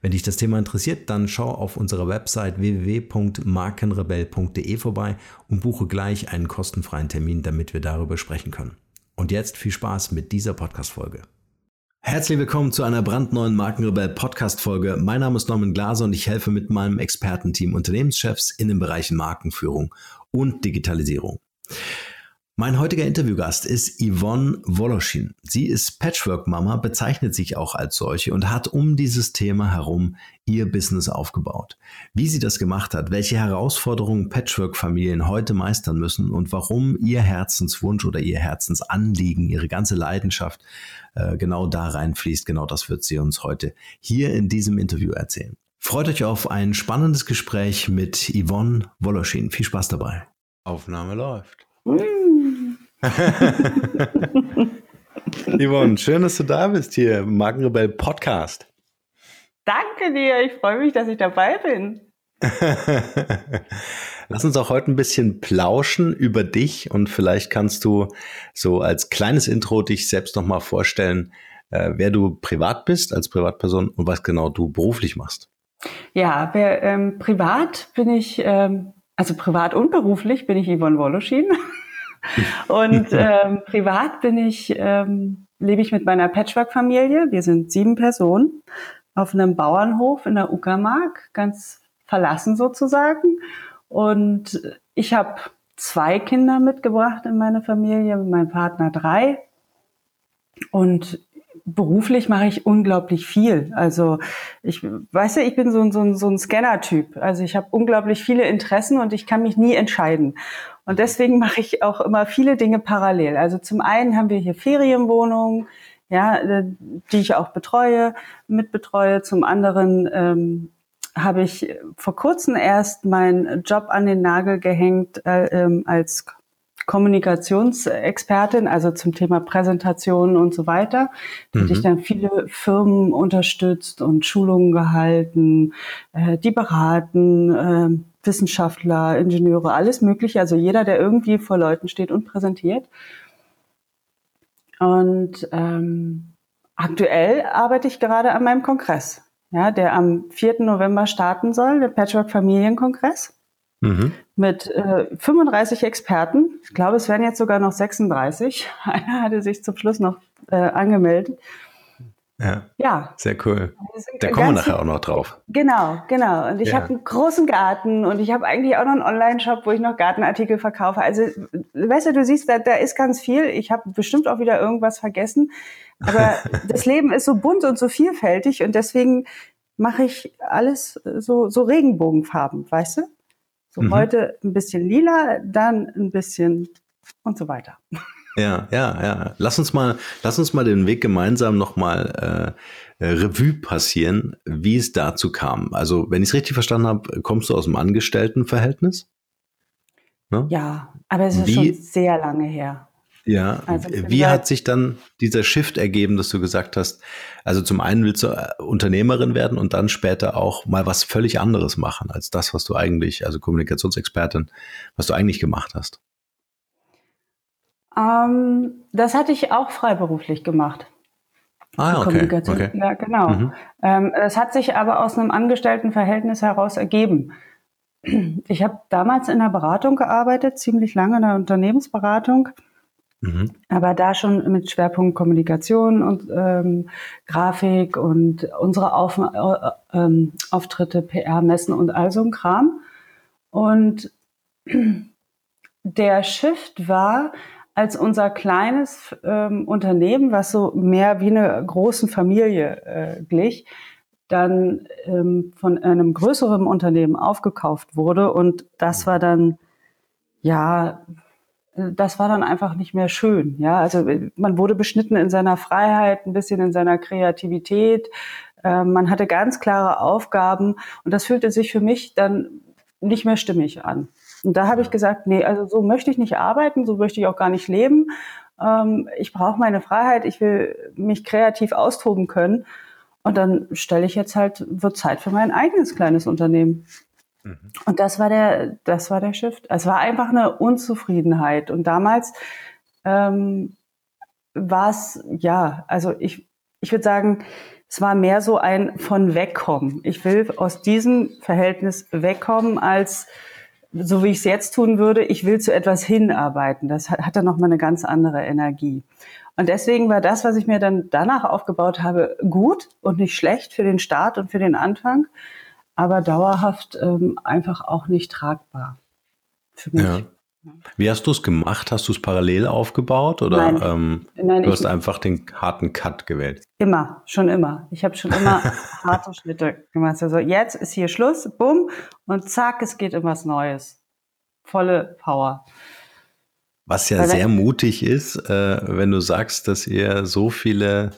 Wenn dich das Thema interessiert, dann schau auf unserer Website www.markenrebell.de vorbei und buche gleich einen kostenfreien Termin, damit wir darüber sprechen können. Und jetzt viel Spaß mit dieser Podcast-Folge. Herzlich willkommen zu einer brandneuen Markenrebell Podcast-Folge. Mein Name ist Norman Glaser und ich helfe mit meinem Expertenteam Unternehmenschefs in den Bereichen Markenführung und Digitalisierung. Mein heutiger Interviewgast ist Yvonne Woloschin. Sie ist Patchwork-Mama, bezeichnet sich auch als solche und hat um dieses Thema herum ihr Business aufgebaut. Wie sie das gemacht hat, welche Herausforderungen Patchwork-Familien heute meistern müssen und warum ihr Herzenswunsch oder ihr Herzensanliegen, ihre ganze Leidenschaft äh, genau da reinfließt, genau das wird sie uns heute hier in diesem Interview erzählen. Freut euch auf ein spannendes Gespräch mit Yvonne Woloschin. Viel Spaß dabei. Aufnahme läuft. Yvonne, schön, dass du da bist hier im Markenrebell Podcast. Danke dir, ich freue mich, dass ich dabei bin. Lass uns auch heute ein bisschen plauschen über dich und vielleicht kannst du so als kleines Intro dich selbst nochmal vorstellen, äh, wer du privat bist als Privatperson und was genau du beruflich machst. Ja, wer, ähm, privat bin ich, ähm, also privat und beruflich bin ich Yvonne Woloschin. Und ähm, privat bin ich, ähm, lebe ich mit meiner Patchwork-Familie. Wir sind sieben Personen auf einem Bauernhof in der Uckermark, ganz verlassen sozusagen. Und ich habe zwei Kinder mitgebracht in meine Familie, mein Partner drei. Und beruflich mache ich unglaublich viel. Also ich weiß ja, ich bin so, so, so ein Scanner-Typ. Also ich habe unglaublich viele Interessen und ich kann mich nie entscheiden. Und deswegen mache ich auch immer viele Dinge parallel. Also zum einen haben wir hier Ferienwohnungen, ja, äh, die ich auch betreue, mitbetreue. Zum anderen ähm, habe ich vor kurzem erst meinen Job an den Nagel gehängt äh, ähm, als Kommunikationsexpertin, also zum Thema Präsentationen und so weiter. Da mhm. ich dann viele Firmen unterstützt und Schulungen gehalten, äh, die beraten, äh, Wissenschaftler, Ingenieure, alles Mögliche. Also jeder, der irgendwie vor Leuten steht und präsentiert. Und ähm, aktuell arbeite ich gerade an meinem Kongress, ja, der am 4. November starten soll, der Patchwork Familienkongress mhm. mit äh, 35 Experten. Ich glaube, es werden jetzt sogar noch 36. Einer hatte sich zum Schluss noch äh, angemeldet. Ja. ja. Sehr cool. Da kommen wir nachher auch noch drauf. Genau, genau. Und ich ja. habe einen großen Garten und ich habe eigentlich auch noch einen Online-Shop, wo ich noch Gartenartikel verkaufe. Also, weißt du, du siehst, da, da ist ganz viel. Ich habe bestimmt auch wieder irgendwas vergessen. Aber das Leben ist so bunt und so vielfältig und deswegen mache ich alles so, so Regenbogenfarben, weißt du? So mhm. heute ein bisschen lila, dann ein bisschen und so weiter. Ja, ja, ja. Lass uns mal, lass uns mal den Weg gemeinsam nochmal äh, äh, Revue passieren, wie es dazu kam. Also, wenn ich es richtig verstanden habe, kommst du aus dem Angestelltenverhältnis? Ne? Ja, aber es ist wie, schon sehr lange her. Ja, also wie hat sich dann dieser Shift ergeben, dass du gesagt hast, also zum einen willst du äh, Unternehmerin werden und dann später auch mal was völlig anderes machen als das, was du eigentlich, also Kommunikationsexpertin, was du eigentlich gemacht hast? Ähm, das hatte ich auch freiberuflich gemacht. Ah, okay. okay. Ja, genau. Mhm. Ähm, das hat sich aber aus einem Angestelltenverhältnis heraus ergeben. Ich habe damals in der Beratung gearbeitet, ziemlich lange in der Unternehmensberatung, mhm. aber da schon mit Schwerpunkt Kommunikation und ähm, Grafik und unsere Auf äh, äh, Auftritte, PR, Messen und all so ein Kram. Und der Shift war, als unser kleines ähm, Unternehmen, was so mehr wie eine großen Familie äh, glich, dann ähm, von einem größeren Unternehmen aufgekauft wurde. Und das war dann, ja, das war dann einfach nicht mehr schön. Ja, also man wurde beschnitten in seiner Freiheit, ein bisschen in seiner Kreativität. Äh, man hatte ganz klare Aufgaben und das fühlte sich für mich dann nicht mehr stimmig an. Und da habe ich gesagt, nee, also so möchte ich nicht arbeiten, so möchte ich auch gar nicht leben. Ähm, ich brauche meine Freiheit, ich will mich kreativ austoben können. Und dann stelle ich jetzt halt, wird Zeit für mein eigenes kleines Unternehmen. Mhm. Und das war der, das war der Shift. Es war einfach eine Unzufriedenheit. Und damals ähm, war es, ja, also ich, ich würde sagen, es war mehr so ein von wegkommen. Ich will aus diesem Verhältnis wegkommen als so wie ich es jetzt tun würde, ich will zu etwas hinarbeiten. Das hat, hat dann nochmal eine ganz andere Energie. Und deswegen war das, was ich mir dann danach aufgebaut habe, gut und nicht schlecht für den Start und für den Anfang, aber dauerhaft ähm, einfach auch nicht tragbar für mich. Ja. Wie hast du es gemacht? Hast du es parallel aufgebaut oder Nein. Ähm, Nein, du hast einfach den harten Cut gewählt? Immer, schon immer. Ich habe schon immer harte Schnitte gemacht. Also jetzt ist hier Schluss, bumm, und zack, es geht in was Neues. Volle Power. Was ja Weil sehr mutig ist, äh, wenn du sagst, dass ihr so viele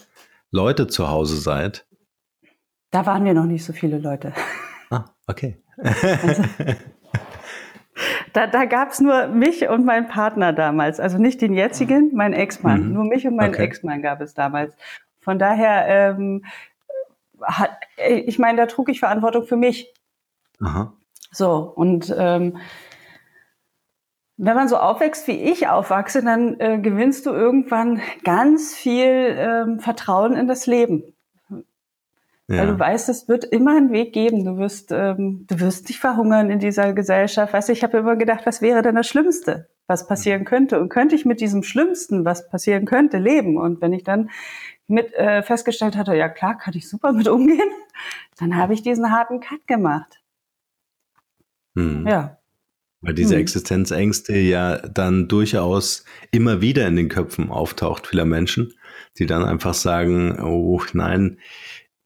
Leute zu Hause seid. Da waren wir noch nicht so viele Leute. Ah, okay. Also, Da, da gab es nur mich und meinen Partner damals. Also nicht den jetzigen, mein Ex-Mann. Mhm. Nur mich und meinen okay. Ex-Mann gab es damals. Von daher, ähm, hat, ich meine, da trug ich Verantwortung für mich. Aha. So, und ähm, wenn man so aufwächst, wie ich aufwachse, dann äh, gewinnst du irgendwann ganz viel ähm, Vertrauen in das Leben. Ja. Weil du weißt, es wird immer einen Weg geben. Du wirst, ähm, du wirst nicht verhungern in dieser Gesellschaft. Weißt du, ich habe immer gedacht, was wäre denn das Schlimmste, was passieren könnte? Und könnte ich mit diesem Schlimmsten, was passieren könnte, leben? Und wenn ich dann mit äh, festgestellt hatte, ja klar, kann ich super mit umgehen, dann habe ich diesen harten Cut gemacht. Hm. Ja. Weil diese hm. Existenzängste ja dann durchaus immer wieder in den Köpfen auftaucht vieler Menschen, die dann einfach sagen, oh nein,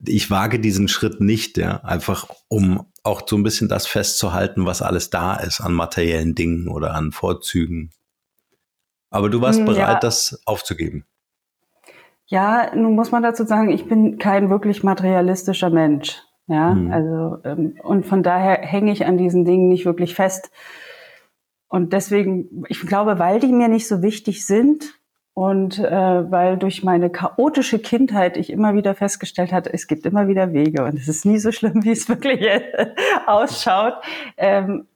ich wage diesen Schritt nicht, ja, einfach um auch so ein bisschen das festzuhalten, was alles da ist an materiellen Dingen oder an Vorzügen. Aber du warst hm, bereit, ja. das aufzugeben. Ja, nun muss man dazu sagen, ich bin kein wirklich materialistischer Mensch. Ja, hm. also, ähm, und von daher hänge ich an diesen Dingen nicht wirklich fest. Und deswegen, ich glaube, weil die mir nicht so wichtig sind, und äh, weil durch meine chaotische Kindheit ich immer wieder festgestellt hatte, es gibt immer wieder Wege und es ist nie so schlimm, wie es wirklich ausschaut. Ähm,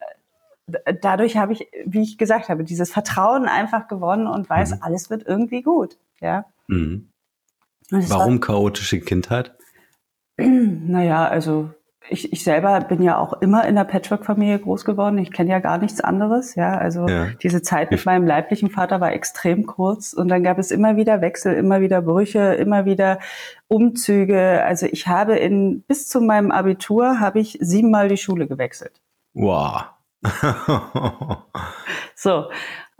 dadurch habe ich, wie ich gesagt habe, dieses Vertrauen einfach gewonnen und weiß, mhm. alles wird irgendwie gut. Ja. Mhm. Warum war, chaotische Kindheit? Naja, also ich, ich selber bin ja auch immer in der Patchwork-Familie groß geworden. Ich kenne ja gar nichts anderes. Ja, also ja. diese Zeit mit meinem leiblichen Vater war extrem kurz und dann gab es immer wieder Wechsel, immer wieder Brüche, immer wieder Umzüge. Also ich habe in bis zu meinem Abitur habe ich siebenmal die Schule gewechselt. Wow. so.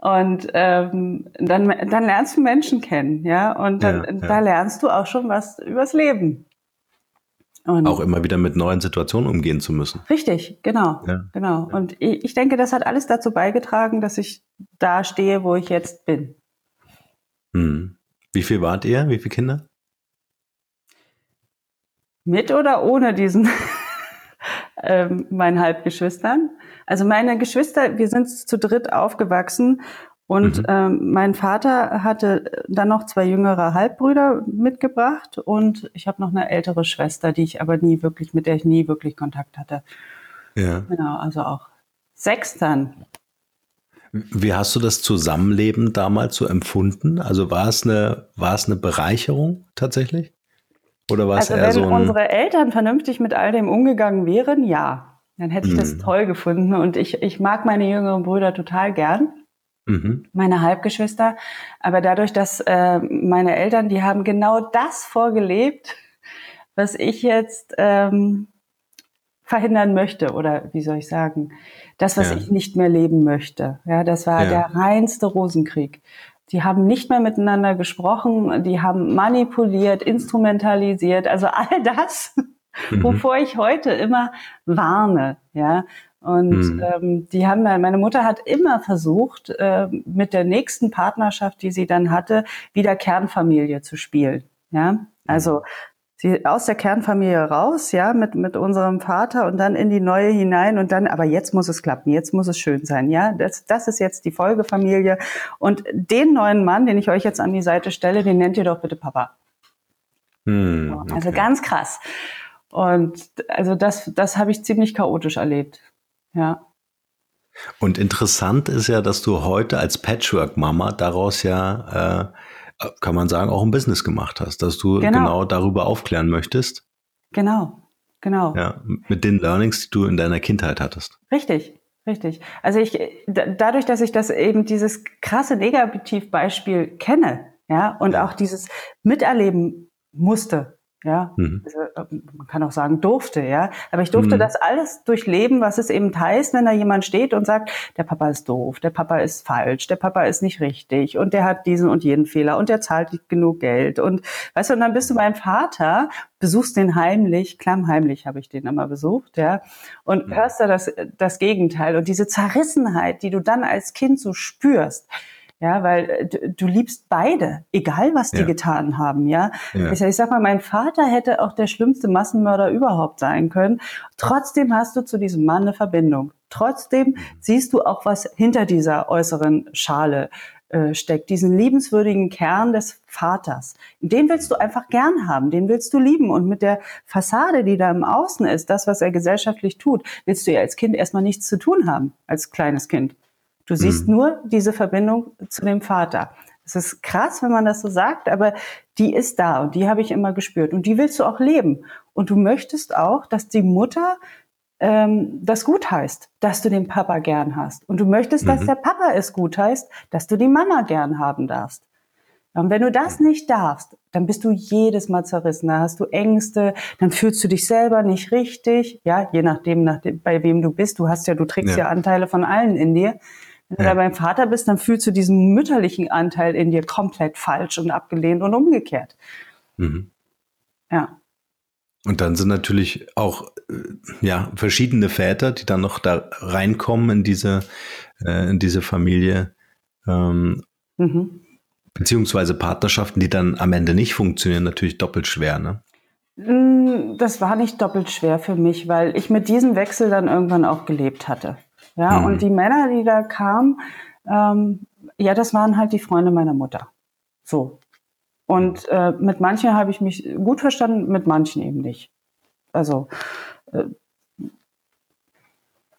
Und ähm, dann, dann lernst du Menschen kennen, ja, und dann, ja, ja. da lernst du auch schon was übers Leben. Und auch immer wieder mit neuen Situationen umgehen zu müssen. Richtig, genau, ja. genau. Und ich, ich denke, das hat alles dazu beigetragen, dass ich da stehe, wo ich jetzt bin. Hm. Wie viel wart ihr? Wie viele Kinder? Mit oder ohne diesen ähm, meinen Halbgeschwistern? Also meine Geschwister, wir sind zu dritt aufgewachsen und mhm. ähm, mein Vater hatte dann noch zwei jüngere Halbbrüder mitgebracht und ich habe noch eine ältere Schwester, die ich aber nie wirklich, mit der ich nie wirklich Kontakt hatte. Ja. Genau, also auch sechs dann. Wie hast du das Zusammenleben damals so empfunden? Also war es eine, war es eine Bereicherung tatsächlich? Oder war es also eher so ein... unsere Eltern vernünftig mit all dem umgegangen wären, ja. Dann hätte ich das mhm. toll gefunden und ich, ich mag meine jüngeren Brüder total gern. Mhm. Meine Halbgeschwister. Aber dadurch, dass äh, meine Eltern, die haben genau das vorgelebt, was ich jetzt ähm, verhindern möchte oder wie soll ich sagen, das, was ja. ich nicht mehr leben möchte. Ja, das war ja. der reinste Rosenkrieg. Die haben nicht mehr miteinander gesprochen, die haben manipuliert, instrumentalisiert, also all das, mhm. wovor ich heute immer warne. Ja, und mhm. ähm, die haben, meine Mutter hat immer versucht, äh, mit der nächsten Partnerschaft, die sie dann hatte, wieder Kernfamilie zu spielen. Ja, also sie aus der Kernfamilie raus, ja, mit, mit unserem Vater und dann in die neue hinein und dann, aber jetzt muss es klappen, jetzt muss es schön sein, ja. Das, das ist jetzt die Folgefamilie. Und den neuen Mann, den ich euch jetzt an die Seite stelle, den nennt ihr doch bitte Papa. Hm, also okay. Also ganz krass. Und also das, das habe ich ziemlich chaotisch erlebt. Ja. Und interessant ist ja, dass du heute als Patchwork-Mama daraus ja äh, kann man sagen, auch ein Business gemacht hast, dass du genau, genau darüber aufklären möchtest. Genau, genau. Ja, mit den Learnings, die du in deiner Kindheit hattest. Richtig, richtig. Also ich, dadurch, dass ich das eben dieses krasse Negativbeispiel kenne, ja, und auch dieses Miterleben musste, ja, mhm. also, äh, man kann auch sagen durfte, ja, aber ich durfte mhm. das alles durchleben, was es eben heißt, wenn da jemand steht und sagt, der Papa ist doof, der Papa ist falsch, der Papa ist nicht richtig und der hat diesen und jeden Fehler und der zahlt nicht genug Geld und weißt du, und dann bist du beim Vater, besuchst den heimlich, klammheimlich habe ich den immer besucht, ja, und mhm. hörst da das, das Gegenteil und diese Zerrissenheit, die du dann als Kind so spürst, ja, weil äh, du, du liebst beide, egal was die ja. getan haben, ja. ja. Ich, ich sag mal, mein Vater hätte auch der schlimmste Massenmörder überhaupt sein können. Trotzdem hast du zu diesem Mann eine Verbindung. Trotzdem siehst du auch, was hinter dieser äußeren Schale äh, steckt, diesen liebenswürdigen Kern des Vaters. Den willst du einfach gern haben, den willst du lieben. Und mit der Fassade, die da im Außen ist, das, was er gesellschaftlich tut, willst du ja als Kind erstmal nichts zu tun haben, als kleines Kind. Du siehst mhm. nur diese Verbindung zu dem Vater. Es ist krass, wenn man das so sagt, aber die ist da und die habe ich immer gespürt und die willst du auch leben. Und du möchtest auch, dass die Mutter ähm, das gut heißt, dass du den Papa gern hast. Und du möchtest, mhm. dass der Papa es gut heißt, dass du die Mama gern haben darfst. Und wenn du das nicht darfst, dann bist du jedes Mal zerrissen. Da hast du Ängste, dann fühlst du dich selber nicht richtig. Ja, je nachdem, nach dem, bei wem du bist. Du hast ja, du trägst ja, ja Anteile von allen in dir. Wenn ja. du da beim Vater bist, dann fühlst du diesen mütterlichen Anteil in dir komplett falsch und abgelehnt und umgekehrt. Mhm. Ja. Und dann sind natürlich auch äh, ja verschiedene Väter, die dann noch da reinkommen in diese äh, in diese Familie, ähm, mhm. beziehungsweise Partnerschaften, die dann am Ende nicht funktionieren, natürlich doppelt schwer, ne? Mm, das war nicht doppelt schwer für mich, weil ich mit diesem Wechsel dann irgendwann auch gelebt hatte. Ja, mhm. und die Männer, die da kamen, ähm, ja, das waren halt die Freunde meiner Mutter. So. Und äh, mit manchen habe ich mich gut verstanden, mit manchen eben nicht. Also äh,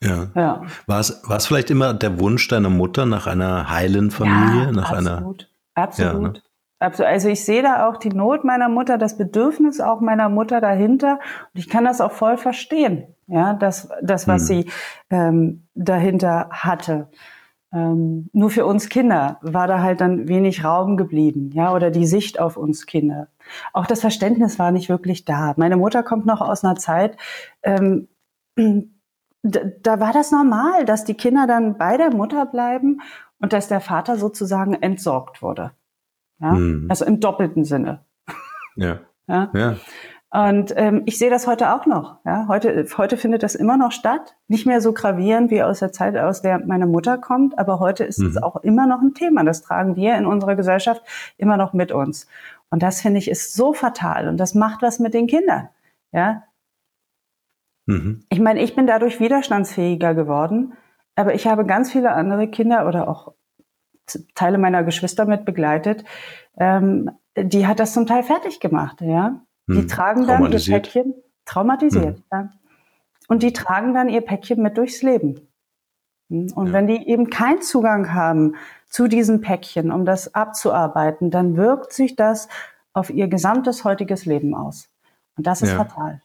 ja. ja. War es, war es vielleicht immer der Wunsch deiner Mutter nach einer heilen Familie? Ja, nach absolut. Einer, absolut. Ja, ne? Also ich sehe da auch die Not meiner Mutter, das Bedürfnis auch meiner Mutter dahinter. Und ich kann das auch voll verstehen. Ja, das, das was hm. sie ähm, dahinter hatte. Ähm, nur für uns Kinder war da halt dann wenig Raum geblieben, ja, oder die Sicht auf uns Kinder. Auch das Verständnis war nicht wirklich da. Meine Mutter kommt noch aus einer Zeit, ähm, da, da war das normal, dass die Kinder dann bei der Mutter bleiben und dass der Vater sozusagen entsorgt wurde. Ja? Mhm. Also im doppelten Sinne. Ja. ja. ja. Und ähm, ich sehe das heute auch noch. Ja? Heute, heute findet das immer noch statt. Nicht mehr so gravierend wie aus der Zeit, aus der meine Mutter kommt, aber heute ist mhm. es auch immer noch ein Thema. Das tragen wir in unserer Gesellschaft immer noch mit uns. Und das finde ich ist so fatal und das macht was mit den Kindern. Ja? Mhm. Ich meine, ich bin dadurch widerstandsfähiger geworden, aber ich habe ganz viele andere Kinder oder auch Teile meiner Geschwister mit begleitet, ähm, die hat das zum Teil fertig gemacht, ja. Die hm. tragen dann ihr Päckchen, traumatisiert, hm. ja. Und die tragen dann ihr Päckchen mit durchs Leben. Hm. Und ja. wenn die eben keinen Zugang haben zu diesen Päckchen, um das abzuarbeiten, dann wirkt sich das auf ihr gesamtes heutiges Leben aus. Und das ist ja. fatal.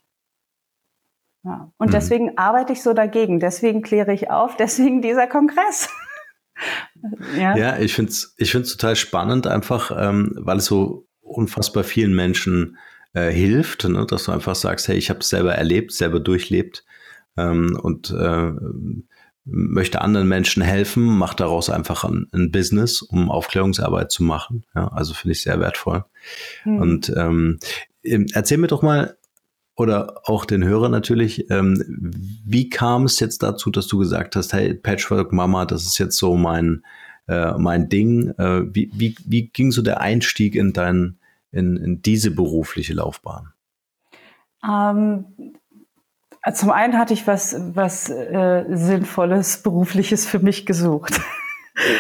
Ja. Und mhm. deswegen arbeite ich so dagegen, deswegen kläre ich auf, deswegen dieser Kongress. ja. ja, ich finde es ich find's total spannend, einfach, ähm, weil es so unfassbar vielen Menschen äh, hilft, ne? dass du einfach sagst, hey, ich habe es selber erlebt, selber durchlebt ähm, und äh, möchte anderen Menschen helfen, macht daraus einfach ein, ein, Business, um Aufklärungsarbeit zu machen. Ja, also finde ich sehr wertvoll. Mhm. Und ähm, erzähl mir doch mal, oder auch den Hörer natürlich, ähm, wie kam es jetzt dazu, dass du gesagt hast, hey, Patchwork Mama, das ist jetzt so mein, äh, mein Ding. Äh, wie, wie, wie ging so der Einstieg in, dein, in, in diese berufliche Laufbahn? Ähm, zum einen hatte ich was, was äh, Sinnvolles, Berufliches für mich gesucht.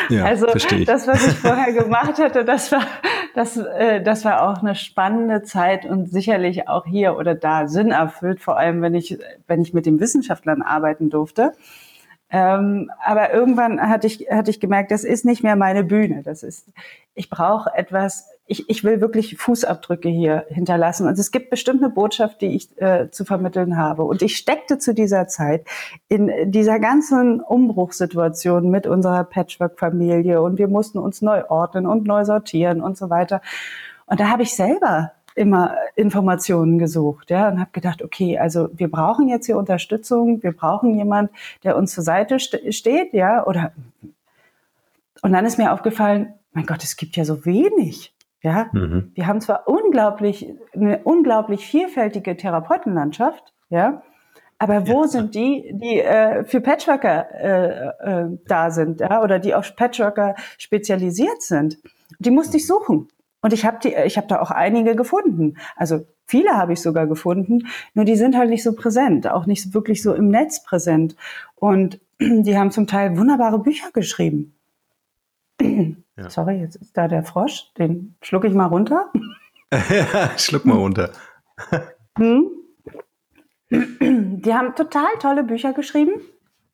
Ja, also das, was ich vorher gemacht hatte, das war, das, äh, das war auch eine spannende Zeit und sicherlich auch hier oder da Sinn erfüllt, vor allem wenn ich, wenn ich mit den Wissenschaftlern arbeiten durfte. Ähm, aber irgendwann hatte ich, hatte ich gemerkt, das ist nicht mehr meine Bühne. Das ist, ich brauche etwas, ich, ich will wirklich Fußabdrücke hier hinterlassen. Und es gibt bestimmt eine Botschaft, die ich äh, zu vermitteln habe. Und ich steckte zu dieser Zeit in dieser ganzen Umbruchssituation mit unserer Patchwork-Familie und wir mussten uns neu ordnen und neu sortieren und so weiter. Und da habe ich selber immer Informationen gesucht, ja, und habe gedacht, okay, also wir brauchen jetzt hier Unterstützung, wir brauchen jemand, der uns zur Seite st steht, ja, oder und dann ist mir aufgefallen, mein Gott, es gibt ja so wenig. Ja, mhm. wir haben zwar unglaublich, eine unglaublich vielfältige Therapeutenlandschaft, ja, aber wo ja. sind die, die äh, für Patchworker äh, äh, da sind, ja, oder die auf Patchworker spezialisiert sind? Die musste ich suchen. Und ich habe die, ich habe da auch einige gefunden. Also viele habe ich sogar gefunden, nur die sind halt nicht so präsent, auch nicht wirklich so im Netz präsent. Und die haben zum Teil wunderbare Bücher geschrieben. Ja. Sorry, jetzt ist da der Frosch. Den schlucke ich mal runter. Schluck mal runter. hm? Die haben total tolle Bücher geschrieben.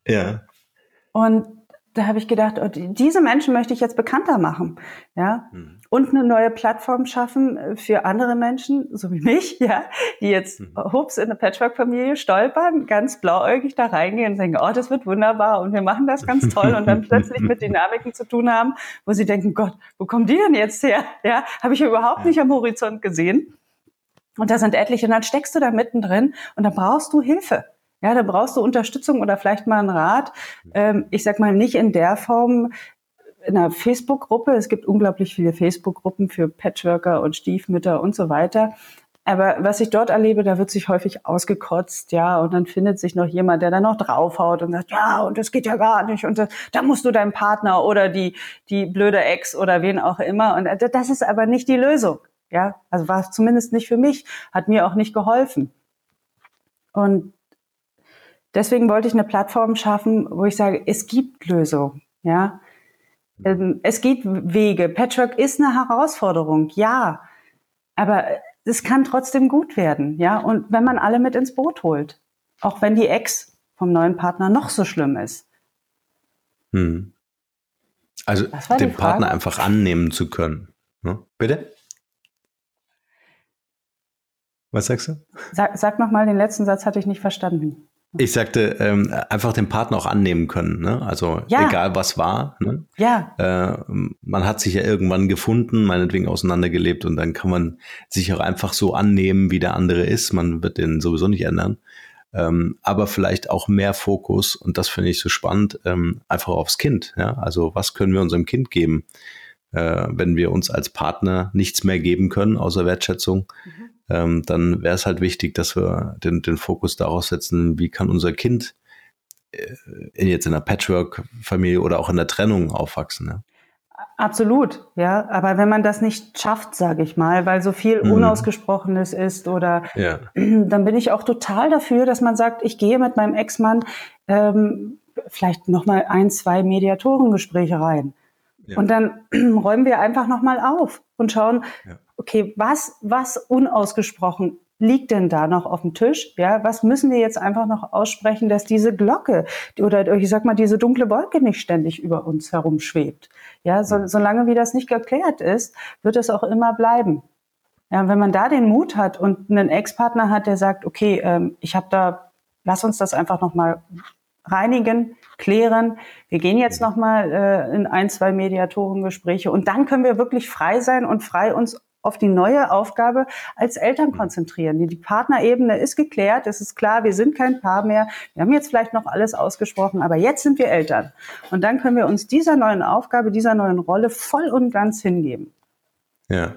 Ja. Und da habe ich gedacht, oh, diese Menschen möchte ich jetzt bekannter machen, ja, mhm. und eine neue Plattform schaffen äh, für andere Menschen, so wie mich, ja, die jetzt mhm. hups in eine Patchwork-Familie stolpern, ganz blauäugig da reingehen und denken, oh, das wird wunderbar und wir machen das ganz toll und dann plötzlich mit Dynamiken zu tun haben, wo sie denken, Gott, wo kommen die denn jetzt her? Ja, habe ich überhaupt nicht am Horizont gesehen. Und da sind etliche, und dann steckst du da mittendrin und dann brauchst du Hilfe. Ja, da brauchst du Unterstützung oder vielleicht mal einen Rat. Ähm, ich sag mal nicht in der Form, in einer Facebook-Gruppe. Es gibt unglaublich viele Facebook-Gruppen für Patchworker und Stiefmütter und so weiter. Aber was ich dort erlebe, da wird sich häufig ausgekotzt, ja, und dann findet sich noch jemand, der dann noch draufhaut und sagt, ja, und das geht ja gar nicht, und da musst du deinen Partner oder die, die blöde Ex oder wen auch immer, und das ist aber nicht die Lösung, ja, also war zumindest nicht für mich, hat mir auch nicht geholfen. Und deswegen wollte ich eine Plattform schaffen, wo ich sage, es gibt Lösungen, ja. Ähm, es gibt Wege. Patchwork ist eine Herausforderung, ja. Aber es kann trotzdem gut werden, ja. Und wenn man alle mit ins Boot holt, auch wenn die Ex vom neuen Partner noch so schlimm ist. Hm. Also den Partner einfach annehmen zu können. Ne? Bitte? Was sagst du? Sag, sag nochmal, den letzten Satz hatte ich nicht verstanden. Ich sagte, ähm, einfach den Partner auch annehmen können. Ne? Also ja. egal was war. Ne? Ja. Äh, man hat sich ja irgendwann gefunden, meinetwegen auseinandergelebt und dann kann man sich auch einfach so annehmen, wie der andere ist. Man wird den sowieso nicht ändern. Ähm, aber vielleicht auch mehr Fokus, und das finde ich so spannend, ähm, einfach aufs Kind. Ja? Also was können wir unserem Kind geben, äh, wenn wir uns als Partner nichts mehr geben können, außer Wertschätzung? Mhm ähm, dann wäre es halt wichtig, dass wir den, den Fokus darauf setzen, wie kann unser Kind äh, jetzt in einer Patchwork-Familie oder auch in der Trennung aufwachsen. Ja? Absolut, ja. Aber wenn man das nicht schafft, sage ich mal, weil so viel mhm. Unausgesprochenes ist oder ja. dann bin ich auch total dafür, dass man sagt, ich gehe mit meinem Ex-Mann ähm, vielleicht nochmal ein, zwei Mediatorengespräche rein. Ja. Und dann räumen wir einfach nochmal auf und schauen, ja. Okay, was, was unausgesprochen liegt denn da noch auf dem Tisch? Ja, was müssen wir jetzt einfach noch aussprechen, dass diese Glocke oder ich sag mal diese dunkle Wolke nicht ständig über uns herumschwebt? Ja, so, solange wie das nicht geklärt ist, wird es auch immer bleiben. Ja, wenn man da den Mut hat und einen Ex-Partner hat, der sagt, okay, ähm, ich habe da, lass uns das einfach noch mal reinigen, klären. Wir gehen jetzt noch mal äh, in ein, zwei Mediatorengespräche und dann können wir wirklich frei sein und frei uns auf die neue Aufgabe als Eltern konzentrieren. Die, die Partnerebene ist geklärt, es ist klar, wir sind kein Paar mehr. Wir haben jetzt vielleicht noch alles ausgesprochen, aber jetzt sind wir Eltern. Und dann können wir uns dieser neuen Aufgabe, dieser neuen Rolle voll und ganz hingeben. Ja.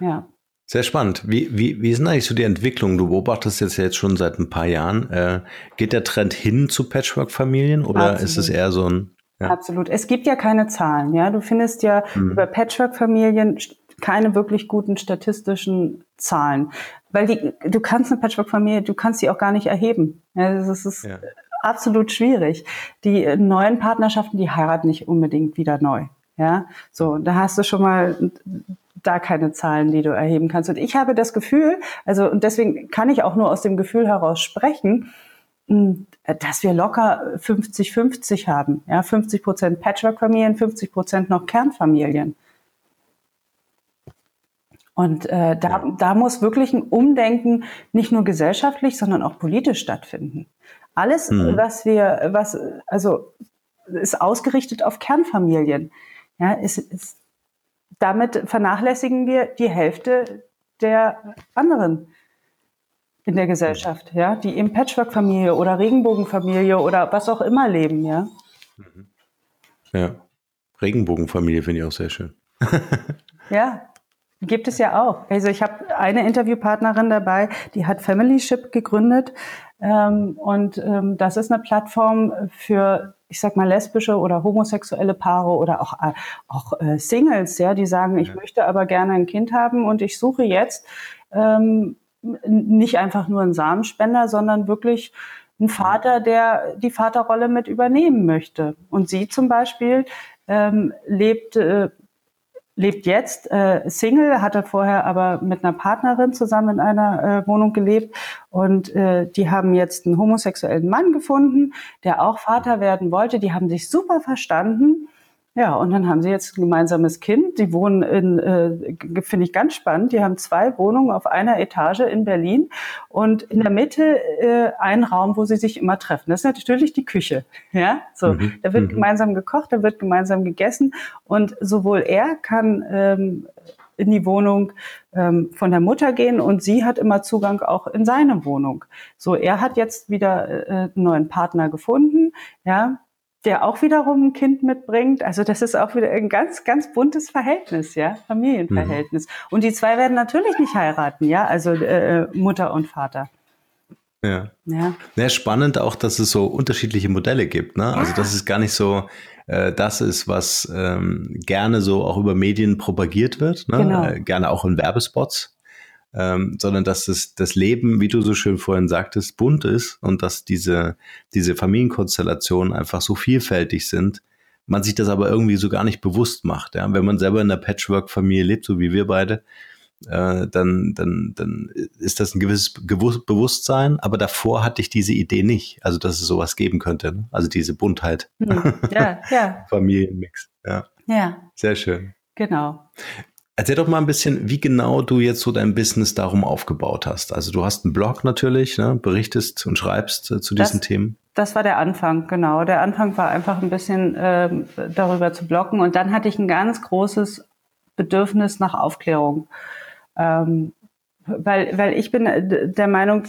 Ja. Sehr spannend. Wie, wie, wie ist denn eigentlich so die Entwicklung? Du beobachtest jetzt, jetzt schon seit ein paar Jahren. Äh, geht der Trend hin zu Patchwork-Familien oder Absolut. ist es eher so ein ja. Absolut. Es gibt ja keine Zahlen. Ja, du findest ja mhm. über Patchwork-Familien keine wirklich guten statistischen Zahlen, weil die, du kannst eine Patchwork-Familie, du kannst sie auch gar nicht erheben. Ja, das ist ja. absolut schwierig. Die neuen Partnerschaften, die heiraten nicht unbedingt wieder neu. Ja, so da hast du schon mal da keine Zahlen, die du erheben kannst. Und ich habe das Gefühl, also und deswegen kann ich auch nur aus dem Gefühl heraus sprechen, dass wir locker 50-50 haben. Ja, 50 Prozent Patchwork-Familien, 50 Prozent noch Kernfamilien. Und äh, da, ja. da muss wirklich ein Umdenken nicht nur gesellschaftlich, sondern auch politisch stattfinden. Alles, mhm. was wir, was, also ist ausgerichtet auf Kernfamilien. Ja, ist, ist, damit vernachlässigen wir die Hälfte der anderen in der Gesellschaft, ja, die im Patchwork-Familie oder Regenbogenfamilie oder was auch immer leben, ja. Mhm. Ja, Regenbogenfamilie finde ich auch sehr schön. ja, gibt es ja auch. Also ich habe eine Interviewpartnerin dabei, die hat Familyship gegründet ähm, und ähm, das ist eine Plattform für ich sag mal lesbische oder homosexuelle Paare oder auch äh, auch äh, Singles, ja, die sagen, ich möchte aber gerne ein Kind haben und ich suche jetzt ähm, nicht einfach nur ein Samenspender, sondern wirklich ein Vater, der die Vaterrolle mit übernehmen möchte. Und sie zum Beispiel ähm, lebt, äh, lebt jetzt äh, Single, hatte vorher aber mit einer Partnerin zusammen in einer äh, Wohnung gelebt und äh, die haben jetzt einen homosexuellen Mann gefunden, der auch Vater werden wollte. Die haben sich super verstanden ja, und dann haben sie jetzt ein gemeinsames Kind. Die wohnen in, äh, finde ich ganz spannend, die haben zwei Wohnungen auf einer Etage in Berlin und in der Mitte äh, ein Raum, wo sie sich immer treffen. Das ist natürlich die Küche. Ja, so. Mhm. Da wird mhm. gemeinsam gekocht, da wird gemeinsam gegessen und sowohl er kann ähm, in die Wohnung ähm, von der Mutter gehen und sie hat immer Zugang auch in seine Wohnung. So, er hat jetzt wieder äh, einen neuen Partner gefunden, ja, der auch wiederum ein Kind mitbringt. Also das ist auch wieder ein ganz, ganz buntes Verhältnis, ja, Familienverhältnis. Mhm. Und die zwei werden natürlich nicht heiraten, ja, also äh, Mutter und Vater. Ja. ja. ja. Spannend auch, dass es so unterschiedliche Modelle gibt. Ne? Also, ja. Also dass es gar nicht so äh, das ist, was ähm, gerne so auch über Medien propagiert wird, ne? Genau. Äh, gerne auch in Werbespots ähm, sondern dass das, das Leben, wie du so schön vorhin sagtest, bunt ist und dass diese, diese Familienkonstellationen einfach so vielfältig sind, man sich das aber irgendwie so gar nicht bewusst macht. Ja? Wenn man selber in einer Patchwork-Familie lebt, so wie wir beide, äh, dann, dann, dann ist das ein gewisses Bewusstsein, aber davor hatte ich diese Idee nicht, also dass es sowas geben könnte, ne? also diese Buntheit. Hm. Ja, ja. Familienmix. Ja. ja. Sehr schön. Genau. Erzähl doch mal ein bisschen, wie genau du jetzt so dein Business darum aufgebaut hast. Also du hast einen Blog natürlich, ne, berichtest und schreibst äh, zu diesen das, Themen. Das war der Anfang, genau. Der Anfang war einfach ein bisschen äh, darüber zu bloggen und dann hatte ich ein ganz großes Bedürfnis nach Aufklärung. Ähm, weil, weil ich bin äh, der Meinung,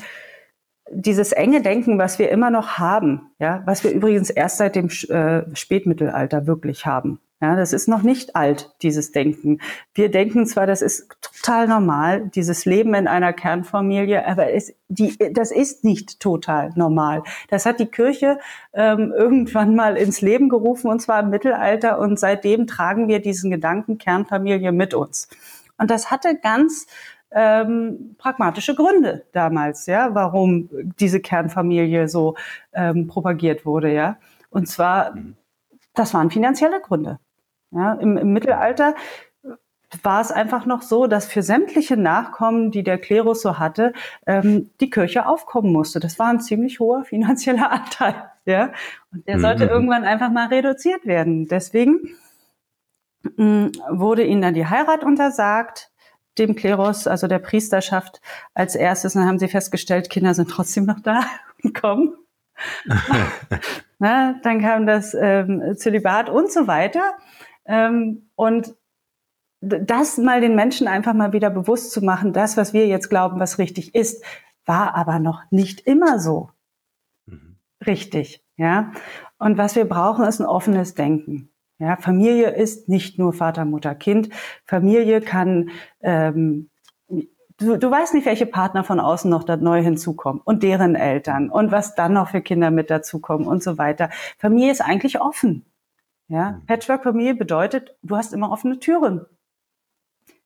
dieses enge Denken, was wir immer noch haben, ja, was wir übrigens erst seit dem äh, Spätmittelalter wirklich haben, Ja, das ist noch nicht alt, dieses Denken. Wir denken zwar, das ist total normal, dieses Leben in einer Kernfamilie, aber es, die, das ist nicht total normal. Das hat die Kirche ähm, irgendwann mal ins Leben gerufen, und zwar im Mittelalter, und seitdem tragen wir diesen Gedanken Kernfamilie mit uns. Und das hatte ganz ähm, pragmatische Gründe damals, ja, warum diese Kernfamilie so ähm, propagiert wurde, ja. Und zwar, das waren finanzielle Gründe. Ja, im, Im Mittelalter war es einfach noch so, dass für sämtliche Nachkommen, die der Klerus so hatte, ähm, die Kirche aufkommen musste. Das war ein ziemlich hoher finanzieller Anteil. Ja? Und der sollte mhm. irgendwann einfach mal reduziert werden. Deswegen mh, mm, wurde ihnen dann die Heirat untersagt, dem Klerus, also der Priesterschaft als erstes. Und dann haben sie festgestellt, Kinder sind trotzdem noch da und kommen. Na, dann kam das ähm, Zölibat und so weiter. Ähm, und das mal den Menschen einfach mal wieder bewusst zu machen, das, was wir jetzt glauben, was richtig ist, war aber noch nicht immer so mhm. richtig. Ja. Und was wir brauchen, ist ein offenes Denken. Ja, Familie ist nicht nur Vater, Mutter, Kind. Familie kann, ähm, du, du weißt nicht, welche Partner von außen noch da neu hinzukommen und deren Eltern und was dann noch für Kinder mit dazukommen und so weiter. Familie ist eigentlich offen. Ja, mhm. Patchwork-Familie bedeutet, du hast immer offene Türen.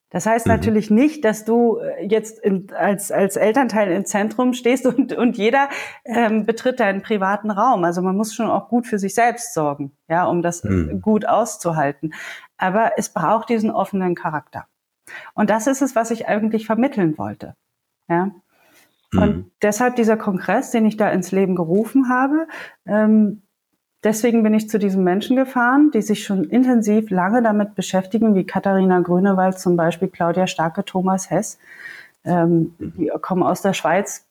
Das heißt mhm. natürlich nicht, dass du äh, jetzt in, als, als Elternteil im Zentrum stehst und, und jeder ähm, betritt deinen privaten Raum. Also man muss schon auch gut für sich selbst sorgen, ja, um das mhm. gut auszuhalten. Aber es braucht diesen offenen Charakter. Und das ist es, was ich eigentlich vermitteln wollte. Ja. Und mhm. deshalb dieser Kongress, den ich da ins Leben gerufen habe, ähm, Deswegen bin ich zu diesen Menschen gefahren, die sich schon intensiv lange damit beschäftigen, wie Katharina Grünewald zum Beispiel, Claudia Starke, Thomas Hess. Ähm, die kommen aus der Schweiz.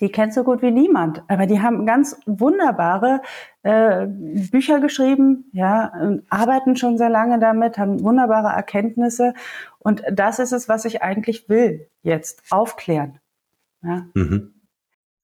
Die kennt so gut wie niemand, aber die haben ganz wunderbare äh, Bücher geschrieben, ja, arbeiten schon sehr lange damit, haben wunderbare Erkenntnisse und das ist es, was ich eigentlich will jetzt aufklären. Ja. Mhm.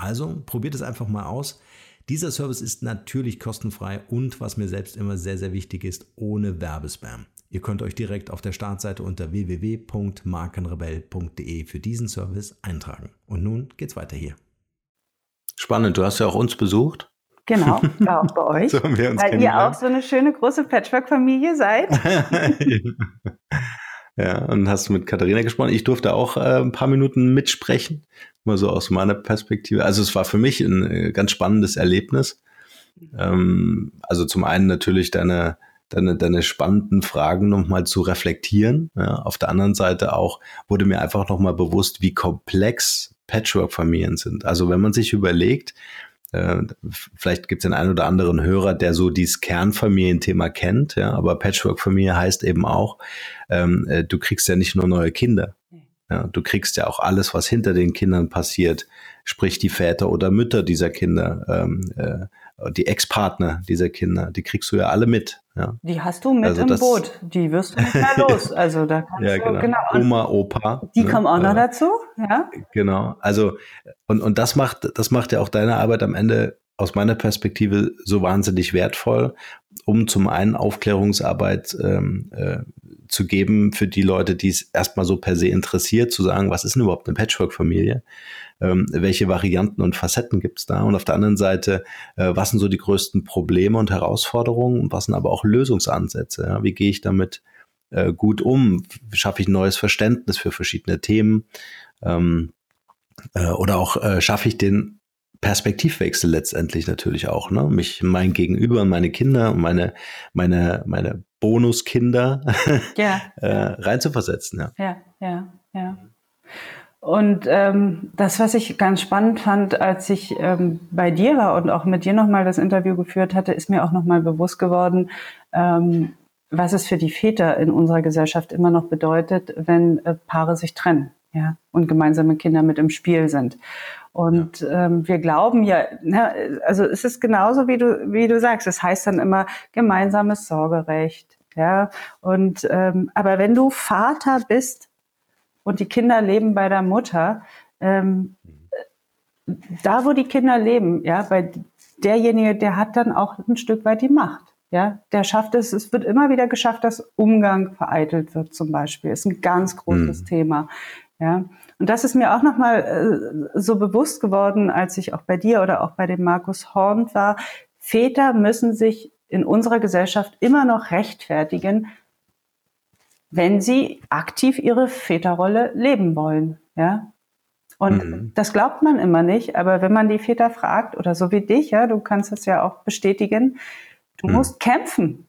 Also probiert es einfach mal aus. Dieser Service ist natürlich kostenfrei und was mir selbst immer sehr, sehr wichtig ist, ohne Werbespam. Ihr könnt euch direkt auf der Startseite unter www.markenrebell.de für diesen Service eintragen. Und nun geht's weiter hier. Spannend, du hast ja auch uns besucht. Genau, auch bei euch. so weil ihr auch so eine schöne große Patchwork-Familie seid. ja, und hast mit Katharina gesprochen. Ich durfte auch äh, ein paar Minuten mitsprechen mal so aus meiner Perspektive. Also es war für mich ein äh, ganz spannendes Erlebnis. Ähm, also zum einen natürlich deine, deine, deine spannenden Fragen nochmal zu reflektieren. Ja. Auf der anderen Seite auch wurde mir einfach nochmal bewusst, wie komplex Patchwork-Familien sind. Also wenn man sich überlegt, vielleicht gibt es den einen oder anderen Hörer, der so dieses Kernfamilienthema kennt, ja, aber Patchwork-Familie heißt eben auch, ähm, äh, du kriegst ja nicht nur neue Kinder, ja, du kriegst ja auch alles, was hinter den Kindern passiert, sprich die Väter oder Mütter dieser Kinder, ähm, äh, die Ex-Partner dieser Kinder, die kriegst du ja alle mit. Ja. Die hast du mit also im Boot, die wirst du nicht mehr los. Also da kannst ja, genau. du, genau. Oma, Opa. Die ne? kommen auch noch äh, dazu, ja. Genau. Also und, und das macht, das macht ja auch deine Arbeit am Ende aus meiner Perspektive so wahnsinnig wertvoll, um zum einen Aufklärungsarbeit ähm, äh, zu geben für die Leute, die es erstmal so per se interessiert, zu sagen, was ist denn überhaupt eine Patchwork-Familie? Ähm, welche Varianten und Facetten gibt es da? Und auf der anderen Seite, äh, was sind so die größten Probleme und Herausforderungen und was sind aber auch Lösungsansätze? Ja? Wie gehe ich damit äh, gut um? Schaffe ich ein neues Verständnis für verschiedene Themen? Ähm, äh, oder auch äh, schaffe ich den Perspektivwechsel letztendlich natürlich auch, ne? Mich, mein Gegenüber, meine Kinder meine, meine, meine Bonuskinder ja. äh, reinzuversetzen, ja. Ja, ja, ja. Und ähm, das, was ich ganz spannend fand, als ich ähm, bei dir war und auch mit dir nochmal das Interview geführt hatte, ist mir auch nochmal bewusst geworden, ähm, was es für die Väter in unserer Gesellschaft immer noch bedeutet, wenn äh, Paare sich trennen ja, und gemeinsame Kinder mit im Spiel sind. Und ja. ähm, wir glauben ja, ne, also es ist genauso wie du, wie du sagst, es heißt dann immer gemeinsames Sorgerecht. Ja, und ähm, aber wenn du Vater bist und die Kinder leben bei der Mutter, ähm, da wo die Kinder leben, ja, bei derjenige, der hat dann auch ein Stück weit die Macht. Ja, der schafft es, es wird immer wieder geschafft, dass Umgang vereitelt wird zum Beispiel. Ist ein ganz großes mhm. Thema. Ja, und das ist mir auch nochmal äh, so bewusst geworden, als ich auch bei dir oder auch bei dem Markus Horn war. Väter müssen sich in unserer Gesellschaft immer noch rechtfertigen, wenn sie aktiv ihre Väterrolle leben wollen. Ja, und mhm. das glaubt man immer nicht, aber wenn man die Väter fragt, oder so wie dich, ja, du kannst es ja auch bestätigen, du mhm. musst kämpfen.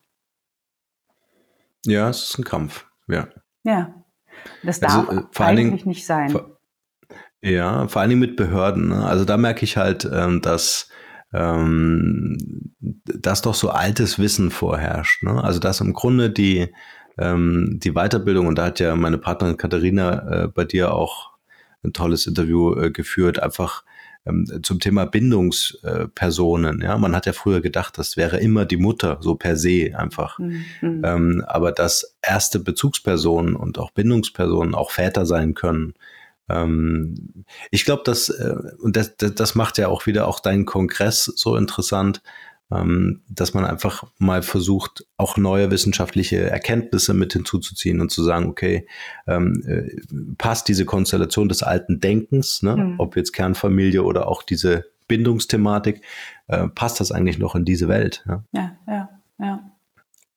Ja, es ist ein Kampf, ja. Ja. Das also, darf also, vor eigentlich Dingen, nicht sein. Vor, ja, vor allen Dingen mit Behörden. Ne? Also da merke ich halt, ähm, dass ähm, dass doch so altes Wissen vorherrscht. Ne? Also dass im Grunde die, ähm, die Weiterbildung, und da hat ja meine Partnerin Katharina äh, bei dir auch ein tolles Interview äh, geführt, einfach zum Thema Bindungspersonen. ja, man hat ja früher gedacht, das wäre immer die Mutter, so per se einfach. Mhm. Ähm, aber dass erste Bezugspersonen und auch Bindungspersonen auch Väter sein können. Ähm, ich glaube, dass, äh, und das, das, das macht ja auch wieder auch deinen Kongress so interessant, ähm, dass man einfach mal versucht, auch neue wissenschaftliche Erkenntnisse mit hinzuzuziehen und zu sagen, okay, ähm, äh, passt diese Konstellation des alten Denkens, ne, mhm. ob jetzt Kernfamilie oder auch diese Bindungsthematik, äh, passt das eigentlich noch in diese Welt? Ja, ja, ja. ja.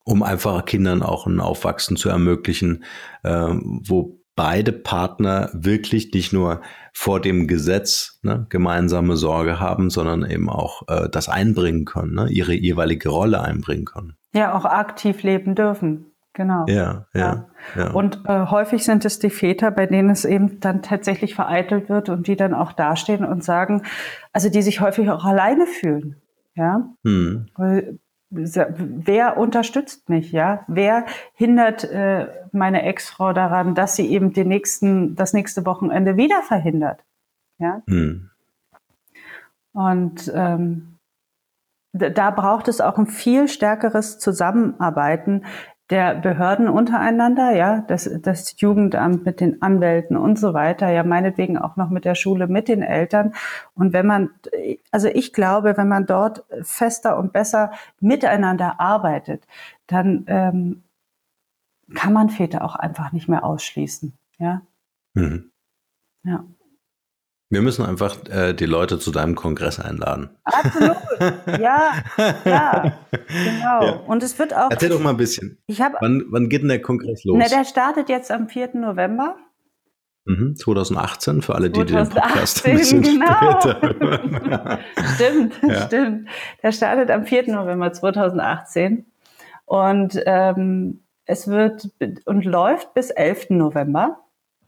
Um einfach Kindern auch ein Aufwachsen zu ermöglichen, äh, wo beide Partner wirklich nicht nur vor dem Gesetz ne, gemeinsame Sorge haben, sondern eben auch äh, das einbringen können, ne, ihre jeweilige Rolle einbringen können. Ja, auch aktiv leben dürfen. Genau. Ja, ja. ja. ja. Und äh, häufig sind es die Väter, bei denen es eben dann tatsächlich vereitelt wird und die dann auch dastehen und sagen, also die sich häufig auch alleine fühlen. Ja. Hm. Weil wer unterstützt mich, ja? Wer hindert äh, meine Ex-Frau daran, dass sie eben den nächsten, das nächste Wochenende wieder verhindert? Ja. Hm. Und ähm, da braucht es auch ein viel stärkeres Zusammenarbeiten der Behörden untereinander, ja, das, das Jugendamt mit den Anwälten und so weiter, ja, meinetwegen auch noch mit der Schule, mit den Eltern. Und wenn man, also ich glaube, wenn man dort fester und besser miteinander arbeitet, dann ähm, kann man Väter auch einfach nicht mehr ausschließen, ja. Mhm. Ja. Wir müssen einfach äh, die Leute zu deinem Kongress einladen. Absolut. Ja, ja, genau. Ja. Und es wird auch. Erzähl doch mal ein bisschen. Ich hab, wann, wann geht denn der Kongress los? Na, der startet jetzt am 4. November. Mhm, 2018, für alle, die, 2018, den Podcast ein bisschen genau. Stimmt, ja. stimmt. Der startet am 4. November 2018 und ähm, es wird und läuft bis 11. November.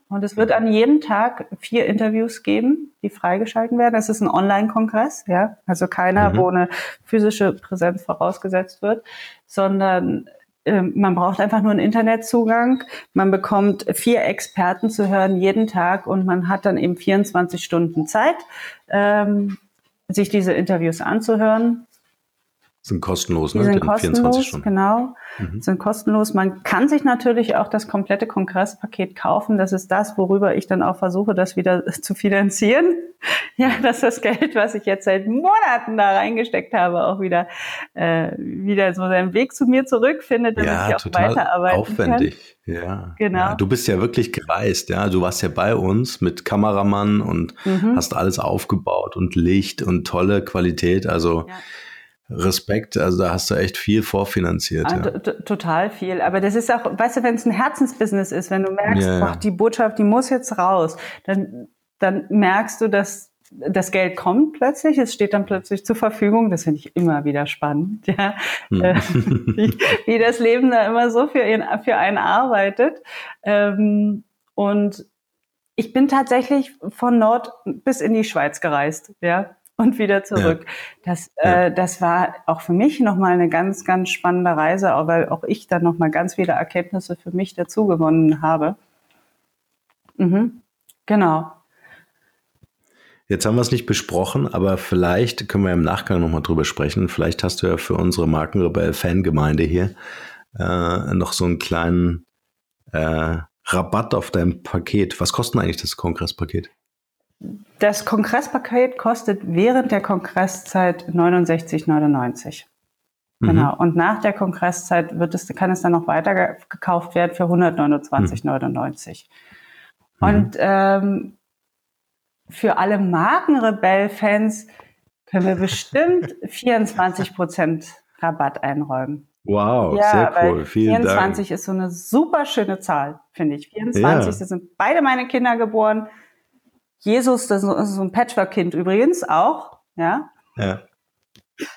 Und es wird an jedem Tag vier Interviews geben, die freigeschalten werden. Es ist ein Online-Kongress, ja, also keiner, mhm. wo eine physische Präsenz vorausgesetzt wird, sondern äh, man braucht einfach nur einen Internetzugang. Man bekommt vier Experten zu hören jeden Tag und man hat dann eben 24 Stunden Zeit, ähm, sich diese Interviews anzuhören. Sind kostenlos, ne? Die sind kostenlos, genau. Mhm. Sind kostenlos. Man kann sich natürlich auch das komplette Kongresspaket kaufen. Das ist das, worüber ich dann auch versuche, das wieder zu finanzieren. Ja, dass das Geld, was ich jetzt seit Monaten da reingesteckt habe, auch wieder, äh, wieder so seinen Weg zu mir zurückfindet, damit ja, ich auch total weiterarbeiten aufwendig. kann. Ja, genau. Ja, du bist ja wirklich gereist, ja. Du warst ja bei uns mit Kameramann und mhm. hast alles aufgebaut und Licht und tolle Qualität. Also ja Respekt, also da hast du echt viel vorfinanziert. Ah, ja. Total viel. Aber das ist auch, weißt du, wenn es ein Herzensbusiness ist, wenn du merkst, ja, ja. Ach, die Botschaft, die muss jetzt raus, dann, dann merkst du, dass das Geld kommt plötzlich, es steht dann plötzlich zur Verfügung. Das finde ich immer wieder spannend, ja. Hm. Äh, wie, wie, das Leben da immer so für, ihn, für einen arbeitet. Ähm, und ich bin tatsächlich von Nord bis in die Schweiz gereist, ja und wieder zurück. Ja. Das, äh, das war auch für mich nochmal eine ganz, ganz spannende Reise, weil auch ich dann nochmal ganz viele Erkenntnisse für mich dazu gewonnen habe. Mhm. Genau. Jetzt haben wir es nicht besprochen, aber vielleicht können wir im Nachgang nochmal drüber sprechen. Vielleicht hast du ja für unsere Markenrebell-Fangemeinde hier äh, noch so einen kleinen äh, Rabatt auf dein Paket. Was kostet eigentlich das Kongresspaket? Das Kongresspaket kostet während der Kongresszeit 69,99. Mhm. Genau. Und nach der Kongresszeit wird es, kann es dann noch weiter gekauft werden für 129,99. Mhm. Und ähm, für alle Markenrebell-Fans können wir bestimmt 24 Prozent Rabatt einräumen. Wow, ja, sehr cool. Vielen 24 Dank. ist so eine super schöne Zahl, finde ich. 24, ja. da sind beide meine Kinder geboren. Jesus, das ist so ein Patchwork-Kind übrigens auch, ja. Ja.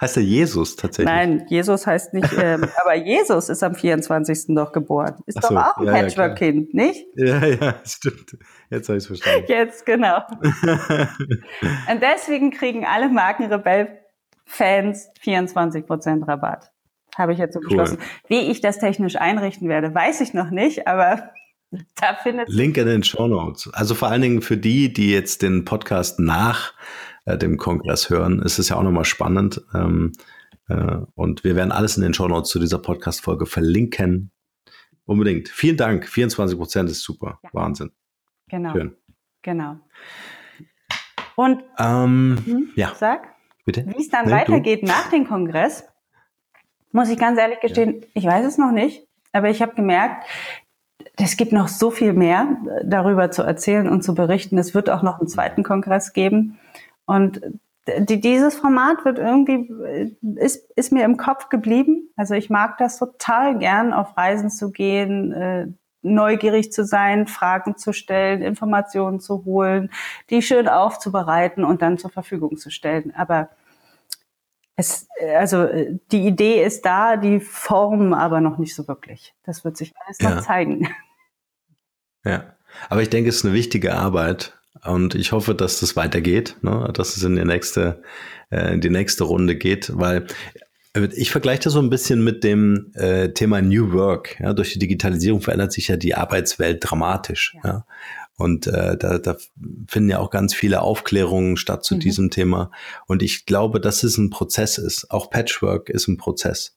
Heißt er Jesus tatsächlich? Nein, Jesus heißt nicht, ähm, aber Jesus ist am 24. doch geboren. Ist so, doch auch ein ja, Patchwork-Kind, ja, nicht? Ja, ja, stimmt. Jetzt habe ich es verstanden. Jetzt, genau. Und deswegen kriegen alle Markenrebell-Fans 24% Rabatt. Habe ich jetzt so cool. beschlossen. Wie ich das technisch einrichten werde, weiß ich noch nicht, aber da findet Link in den Show Notes. Also vor allen Dingen für die, die jetzt den Podcast nach äh, dem Kongress hören, ist es ja auch nochmal spannend. Ähm, äh, und wir werden alles in den Show Notes zu dieser Podcast-Folge verlinken. Unbedingt. Vielen Dank. 24 Prozent ist super. Ja. Wahnsinn. Genau. Schön. Genau. Und ähm, hm, ja. Sag, Bitte? wie es dann nee, weitergeht du. nach dem Kongress, muss ich ganz ehrlich gestehen, ja. ich weiß es noch nicht. Aber ich habe gemerkt, es gibt noch so viel mehr darüber zu erzählen und zu berichten. Es wird auch noch einen zweiten Kongress geben. Und die, dieses Format wird irgendwie, ist, ist mir im Kopf geblieben. Also ich mag das total gern, auf Reisen zu gehen, äh, neugierig zu sein, Fragen zu stellen, Informationen zu holen, die schön aufzubereiten und dann zur Verfügung zu stellen. Aber es, also die Idee ist da, die Form aber noch nicht so wirklich. Das wird sich alles ja. noch zeigen. Ja, aber ich denke, es ist eine wichtige Arbeit und ich hoffe, dass das weitergeht, ne? dass es in die nächste, äh, in die nächste Runde geht, weil ich vergleiche das so ein bisschen mit dem äh, Thema New Work. Ja? Durch die Digitalisierung verändert sich ja die Arbeitswelt dramatisch. Ja. ja? Und äh, da, da finden ja auch ganz viele Aufklärungen statt zu mhm. diesem Thema. Und ich glaube, dass es ein Prozess ist. Auch Patchwork ist ein Prozess.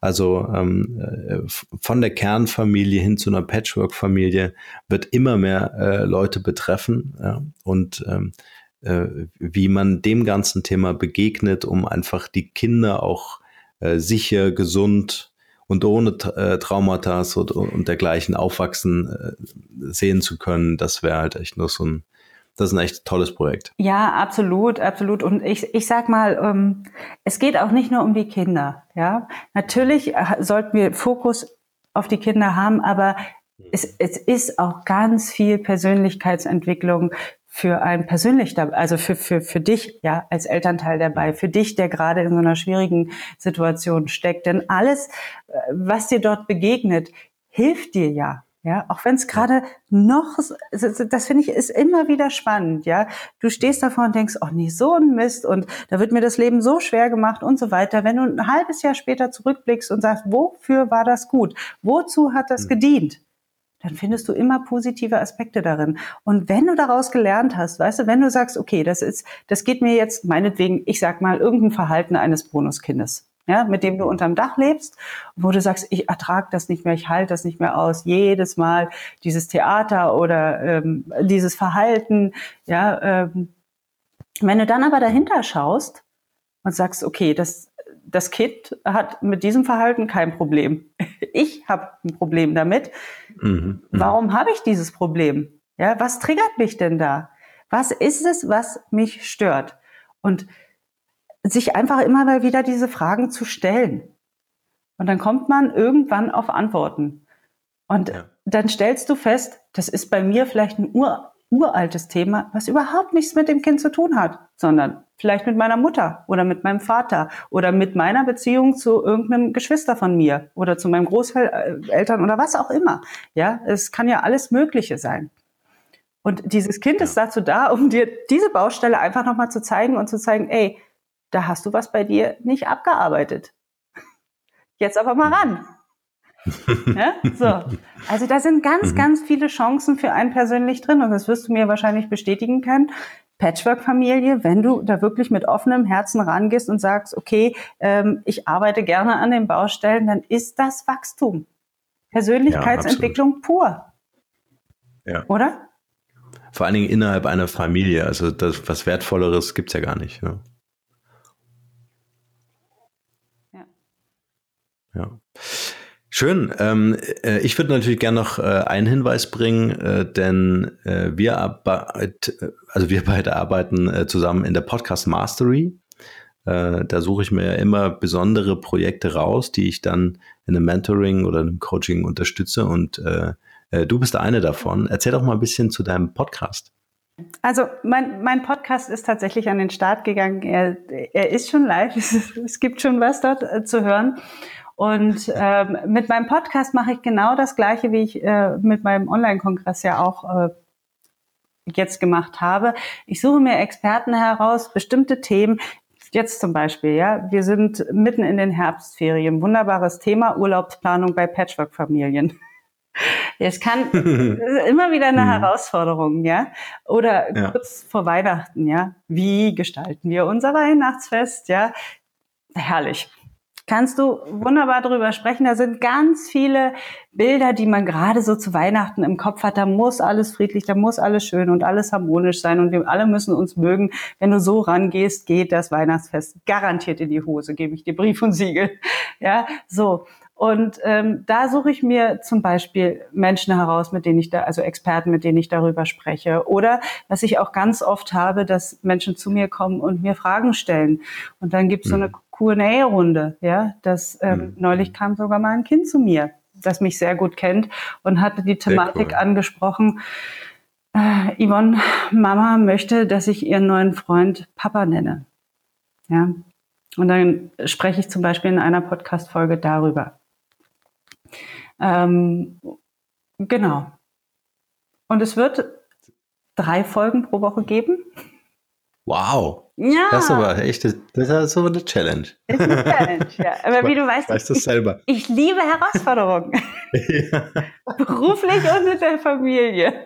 Also ähm, äh, von der Kernfamilie hin zu einer Patchwork-Familie wird immer mehr äh, Leute betreffen. Ja? Und ähm, äh, wie man dem ganzen Thema begegnet, um einfach die Kinder auch äh, sicher, gesund und ohne äh, Traumata und, und dergleichen aufwachsen äh, sehen zu können, das wäre halt echt nur so ein, das ist ein echt tolles Projekt. Ja, absolut, absolut. Und ich, ich sag mal, ähm, es geht auch nicht nur um die Kinder. Ja, natürlich äh, sollten wir Fokus auf die Kinder haben, aber es, es ist auch ganz viel Persönlichkeitsentwicklung für ein persönlich, also für, für, für dich, ja, als Elternteil dabei, für dich, der gerade in so einer schwierigen Situation steckt. Denn alles, äh, was dir dort begegnet, hilft dir ja. Ja, auch wenn es gerade noch, das finde ich, ist immer wieder spannend, ja. Du stehst davor und denkst, oh nee, so ein Mist und da wird mir das Leben so schwer gemacht und so weiter. Wenn du ein halbes Jahr später zurückblickst und sagst, wofür war das gut? Wozu hat das hm. gedient? dann findest du immer positive Aspekte darin. Und wenn du daraus gelernt hast, weißt du, wenn du sagst, okay, das ist, das geht mir jetzt meinetwegen, ich sag mal, irgendein Verhalten eines Bonuskindes, ja, mit dem du unterm Dach lebst, wo du sagst, ich ertrage das nicht mehr, ich halte das nicht mehr aus, jedes Mal dieses Theater oder ähm, dieses Verhalten, ja, ähm, wenn du dann aber dahinter schaust und sagst, okay, das das Kind hat mit diesem Verhalten kein Problem. Ich habe ein Problem damit. Mhm, mhm. Warum habe ich dieses Problem? Ja, was triggert mich denn da? Was ist es, was mich stört? Und sich einfach immer mal wieder diese Fragen zu stellen. Und dann kommt man irgendwann auf Antworten. Und ja. dann stellst du fest, das ist bei mir vielleicht ein ur uraltes Thema, was überhaupt nichts mit dem Kind zu tun hat, sondern vielleicht mit meiner Mutter oder mit meinem Vater oder mit meiner Beziehung zu irgendeinem Geschwister von mir oder zu meinem Großeltern oder was auch immer. Ja, es kann ja alles Mögliche sein. Und dieses Kind ja. ist dazu da, um dir diese Baustelle einfach nochmal zu zeigen und zu zeigen, ey, da hast du was bei dir nicht abgearbeitet. Jetzt aber mal ran. ja, so. Also da sind ganz, mhm. ganz viele Chancen für einen persönlich drin und das wirst du mir wahrscheinlich bestätigen können. Patchwork-Familie, wenn du da wirklich mit offenem Herzen rangehst und sagst, okay, ähm, ich arbeite gerne an den Baustellen, dann ist das Wachstum. Persönlichkeitsentwicklung ja, pur. Ja. Oder? Vor allen Dingen innerhalb einer Familie. Also das, was Wertvolleres gibt es ja gar nicht. Ja. ja. Ja. Schön. Ähm, äh, ich würde natürlich gerne noch äh, einen Hinweis bringen, äh, denn äh, wir, arbeit, also wir beide arbeiten äh, zusammen in der Podcast Mastery. Äh, da suche ich mir immer besondere Projekte raus, die ich dann in einem Mentoring oder einem Coaching unterstütze. Und du bist eine davon. Erzähl doch mal ein bisschen zu deinem Podcast. Also mein, mein Podcast ist tatsächlich an den Start gegangen. Er, er ist schon live. Es, es gibt schon was dort zu hören. Und ähm, mit meinem Podcast mache ich genau das Gleiche, wie ich äh, mit meinem Online-Kongress ja auch äh, jetzt gemacht habe. Ich suche mir Experten heraus, bestimmte Themen. Jetzt zum Beispiel, ja, wir sind mitten in den Herbstferien. Wunderbares Thema, Urlaubsplanung bei Patchwork-Familien. Es kann immer wieder eine mhm. Herausforderung, ja. Oder ja. kurz vor Weihnachten, ja. Wie gestalten wir unser Weihnachtsfest, ja? Herrlich kannst du wunderbar darüber sprechen. Da sind ganz viele Bilder, die man gerade so zu Weihnachten im Kopf hat. Da muss alles friedlich, da muss alles schön und alles harmonisch sein und wir alle müssen uns mögen. Wenn du so rangehst, geht das Weihnachtsfest garantiert in die Hose, gebe ich dir Brief und Siegel. Ja, so. Und ähm, da suche ich mir zum Beispiel Menschen heraus, mit denen ich da, also Experten, mit denen ich darüber spreche. Oder was ich auch ganz oft habe, dass Menschen zu mir kommen und mir Fragen stellen. Und dann gibt es so eine mhm. QA-Runde. Ja, das ähm, mhm. neulich kam sogar mal ein Kind zu mir, das mich sehr gut kennt und hatte die Thematik cool. angesprochen. Äh, Yvonne, Mama möchte, dass ich ihren neuen Freund Papa nenne. Ja. Und dann spreche ich zum Beispiel in einer Podcast-Folge darüber. Ähm, genau. Und es wird drei Folgen pro Woche geben. Wow. Ja. Das ist aber echt, das ist so eine Challenge. Ist eine Challenge, ja. Aber wie du weißt, weißt ich, ich liebe Herausforderungen. ja. Beruflich und mit der Familie.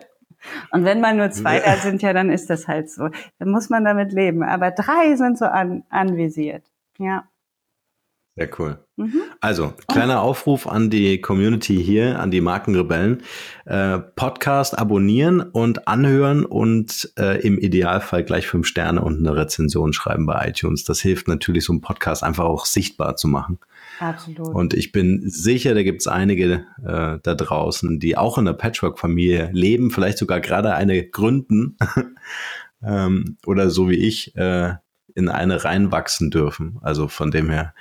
Und wenn man nur zwei da sind, ja, dann ist das halt so. Dann muss man damit leben. Aber drei sind so an, anvisiert. Ja. Sehr cool. Mhm. Also, kleiner Aufruf an die Community hier, an die Markenrebellen. Äh, Podcast abonnieren und anhören und äh, im Idealfall gleich fünf Sterne und eine Rezension schreiben bei iTunes. Das hilft natürlich, so einen Podcast einfach auch sichtbar zu machen. Absolut. Und ich bin sicher, da gibt es einige äh, da draußen, die auch in der Patchwork-Familie leben, vielleicht sogar gerade eine gründen. ähm, oder so wie ich, äh, in eine reinwachsen dürfen. Also von dem her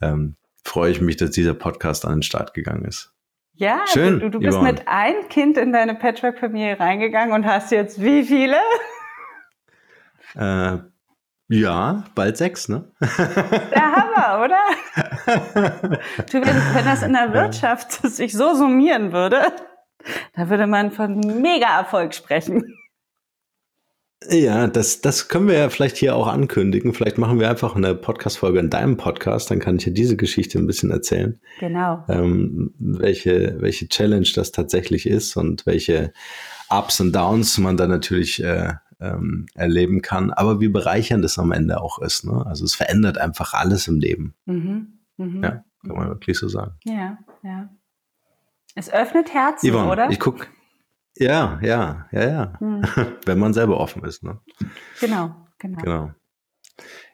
ähm, freue ich mich, dass dieser Podcast an den Start gegangen ist. Ja, Schön, du, du bist Yvonne. mit ein Kind in deine Patchwork-Familie reingegangen und hast jetzt wie viele? Äh, ja, bald sechs, ne? Der Hammer, oder? du, wenn, wenn das in der Wirtschaft sich so summieren würde, da würde man von Mega-Erfolg sprechen. Ja, das, das können wir ja vielleicht hier auch ankündigen. Vielleicht machen wir einfach eine Podcast-Folge in deinem Podcast, dann kann ich ja diese Geschichte ein bisschen erzählen. Genau. Ähm, welche, welche Challenge das tatsächlich ist und welche Ups und Downs man da natürlich äh, ähm, erleben kann, aber wie bereichernd es am Ende auch ist. Ne? Also es verändert einfach alles im Leben. Mhm. Mhm. Ja, kann man wirklich so sagen. Ja, ja. Es öffnet Herzen, Yvonne, oder? Ich gucke ja, ja, ja, ja. Hm. Wenn man selber offen ist. Ne? Genau, genau. Genau.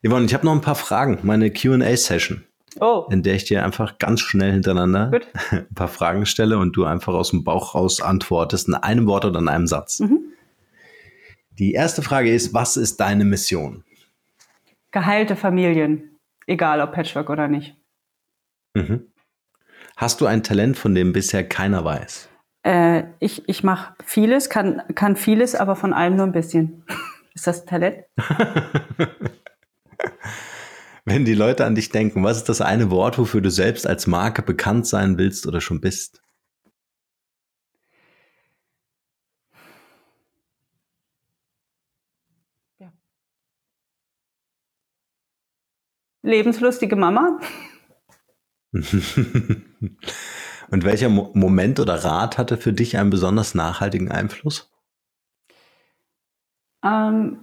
Yvonne, ich habe noch ein paar Fragen. Meine QA-Session. Oh. In der ich dir einfach ganz schnell hintereinander Gut. ein paar Fragen stelle und du einfach aus dem Bauch raus antwortest in einem Wort oder in einem Satz. Mhm. Die erste Frage ist: Was ist deine Mission? Geheilte Familien, egal ob Patchwork oder nicht. Mhm. Hast du ein Talent, von dem bisher keiner weiß? äh, ich, ich mache vieles, kann, kann vieles, aber von allem nur ein bisschen. Ist das Talent? Wenn die Leute an dich denken, was ist das eine Wort, wofür du selbst als Marke bekannt sein willst oder schon bist? Ja. Lebenslustige Mama. Und welcher Mo Moment oder Rat hatte für dich einen besonders nachhaltigen Einfluss? Ähm,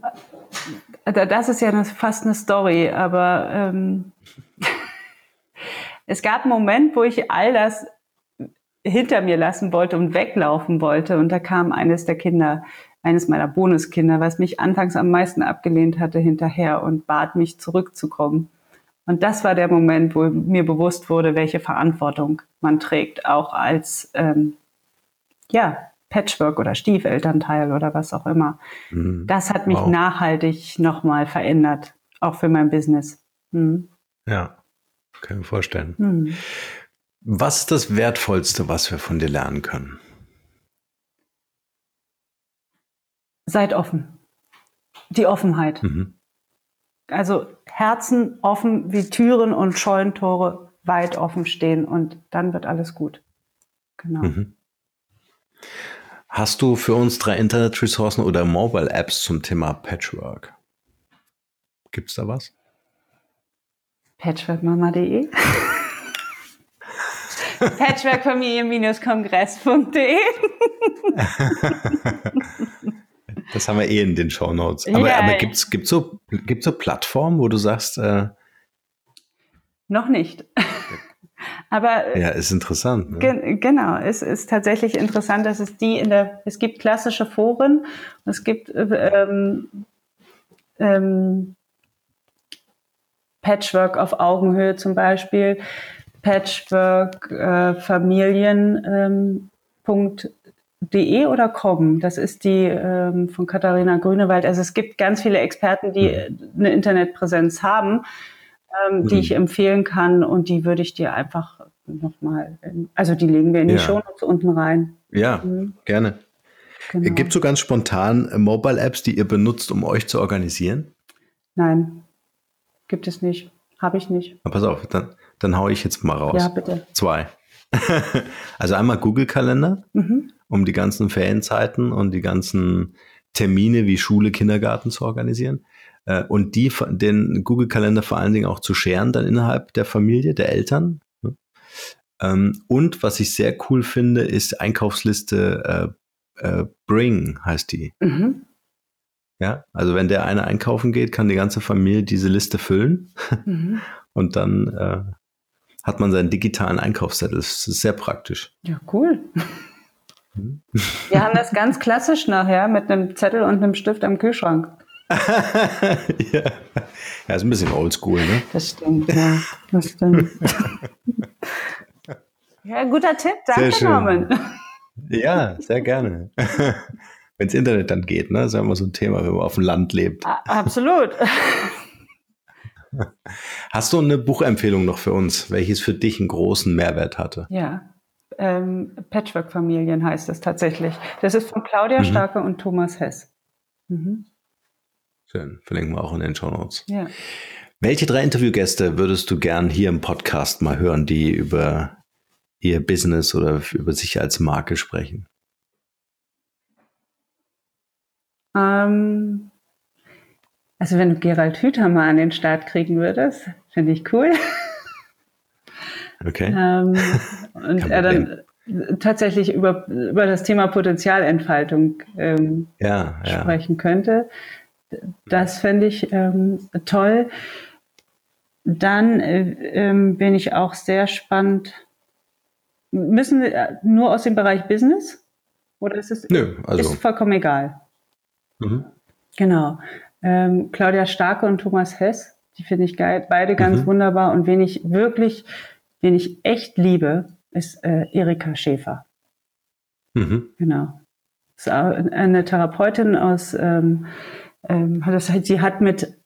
das ist ja eine, fast eine Story, aber ähm, es gab einen Moment, wo ich all das hinter mir lassen wollte und weglaufen wollte. Und da kam eines der Kinder, eines meiner Bonuskinder, was mich anfangs am meisten abgelehnt hatte, hinterher und bat mich zurückzukommen. Und das war der Moment, wo mir bewusst wurde, welche Verantwortung man trägt, auch als ähm, ja, Patchwork oder Stiefelternteil oder was auch immer. Mhm. Das hat mich wow. nachhaltig nochmal verändert, auch für mein Business. Mhm. Ja, kann ich mir vorstellen. Mhm. Was ist das Wertvollste, was wir von dir lernen können? Seid offen. Die Offenheit. Mhm. Also Herzen offen wie Türen und Scheunentore weit offen stehen und dann wird alles gut. Genau. Mhm. Hast du für uns drei Internet-Ressourcen oder Mobile-Apps zum Thema Patchwork? Gibt es da was? Patchworkmama.de Patchworkfamilie-kongress.de Das haben wir eh in den Show Notes. Aber, ja, aber gibt es gibt's so, gibt's so Plattformen, wo du sagst, äh, noch nicht. Aber ja, ist interessant. Ne? Ge genau, es ist tatsächlich interessant, dass es die in der, es gibt klassische Foren, es gibt ähm, ähm, Patchwork auf Augenhöhe zum Beispiel, Patchwork äh, Familien ähm, De oder com, das ist die ähm, von Katharina Grünewald. Also es gibt ganz viele Experten, die eine Internetpräsenz haben, ähm, die mhm. ich empfehlen kann und die würde ich dir einfach nochmal, also die legen wir in die ja. Shownotes unten rein. Ja, mhm. gerne. Genau. Gibt es so ganz spontan äh, Mobile-Apps, die ihr benutzt, um euch zu organisieren? Nein, gibt es nicht. Habe ich nicht. Na, pass auf, dann, dann haue ich jetzt mal raus. Ja, bitte. Zwei. also einmal Google-Kalender, mhm. Um die ganzen Ferienzeiten und die ganzen Termine wie Schule, Kindergarten zu organisieren. Äh, und die, den Google-Kalender vor allen Dingen auch zu scheren dann innerhalb der Familie, der Eltern. Ne? Ähm, und was ich sehr cool finde, ist Einkaufsliste äh, äh, Bring, heißt die. Mhm. Ja, also wenn der eine einkaufen geht, kann die ganze Familie diese Liste füllen. Mhm. Und dann äh, hat man seinen digitalen Einkaufszettel. Das ist sehr praktisch. Ja, cool. Wir haben das ganz klassisch nachher mit einem Zettel und einem Stift am Kühlschrank. ja. ja, ist ein bisschen oldschool, ne? Das stimmt, ja. Das stimmt. ja, guter Tipp, danke, Norman. Ja, sehr gerne. Wenn das Internet dann geht, ne? Das ist ja immer so ein Thema, wenn man auf dem Land lebt. Absolut. Hast du eine Buchempfehlung noch für uns, welches für dich einen großen Mehrwert hatte? Ja, ähm, Patchwork-Familien heißt es tatsächlich. Das ist von Claudia mhm. Starke und Thomas Hess. Mhm. Schön, verlinken wir auch in den Show Notes. Ja. Welche drei Interviewgäste würdest du gern hier im Podcast mal hören, die über ihr Business oder über sich als Marke sprechen? Ähm, also wenn du Gerald Hüther mal an den Start kriegen würdest, finde ich cool. Okay. Ähm, und er dann tatsächlich über, über das Thema Potenzialentfaltung ähm, ja, ja. sprechen könnte. Das fände ich ähm, toll. Dann äh, ähm, bin ich auch sehr spannend. Müssen wir nur aus dem Bereich Business? Oder ist es Nö, also. ist vollkommen egal? Mhm. Genau ähm, Claudia Starke und Thomas Hess. Die finde ich geil, beide ganz mhm. wunderbar. Und wen ich wirklich, wen ich echt liebe, ist äh, Erika Schäfer. Mhm. Genau. Ist eine Therapeutin aus, ähm, ähm, das, sie hat mit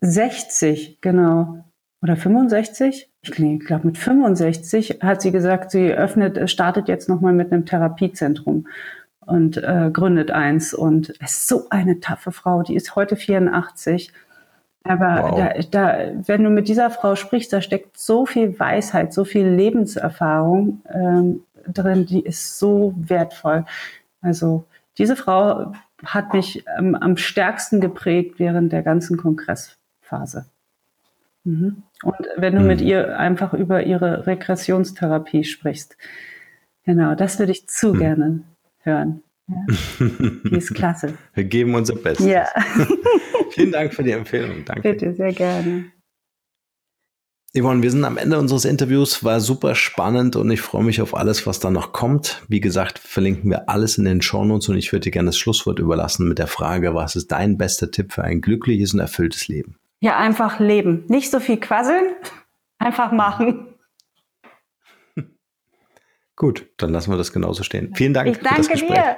60, genau, oder 65, ich glaube mit 65 hat sie gesagt, sie öffnet, startet jetzt nochmal mit einem Therapiezentrum und äh, gründet eins und ist so eine taffe Frau. Die ist heute 84. Aber wow. da, da, wenn du mit dieser Frau sprichst, da steckt so viel Weisheit, so viel Lebenserfahrung ähm, drin, die ist so wertvoll. Also diese Frau hat mich ähm, am stärksten geprägt während der ganzen Kongressphase. Mhm. Und wenn du mhm. mit ihr einfach über ihre Regressionstherapie sprichst. Genau, das würde ich zu mhm. gerne hören. Ja. Die ist klasse. Wir geben unser Bestes. Ja. Vielen Dank für die Empfehlung. Danke. Bitte, sehr gerne. Yvonne, wir sind am Ende unseres Interviews, war super spannend und ich freue mich auf alles, was da noch kommt. Wie gesagt, verlinken wir alles in den Shownotes und ich würde dir gerne das Schlusswort überlassen mit der Frage, was ist dein bester Tipp für ein glückliches und erfülltes Leben? Ja, einfach leben. Nicht so viel quasseln, einfach machen. Gut, dann lassen wir das genauso stehen. Vielen Dank. Ich danke dir.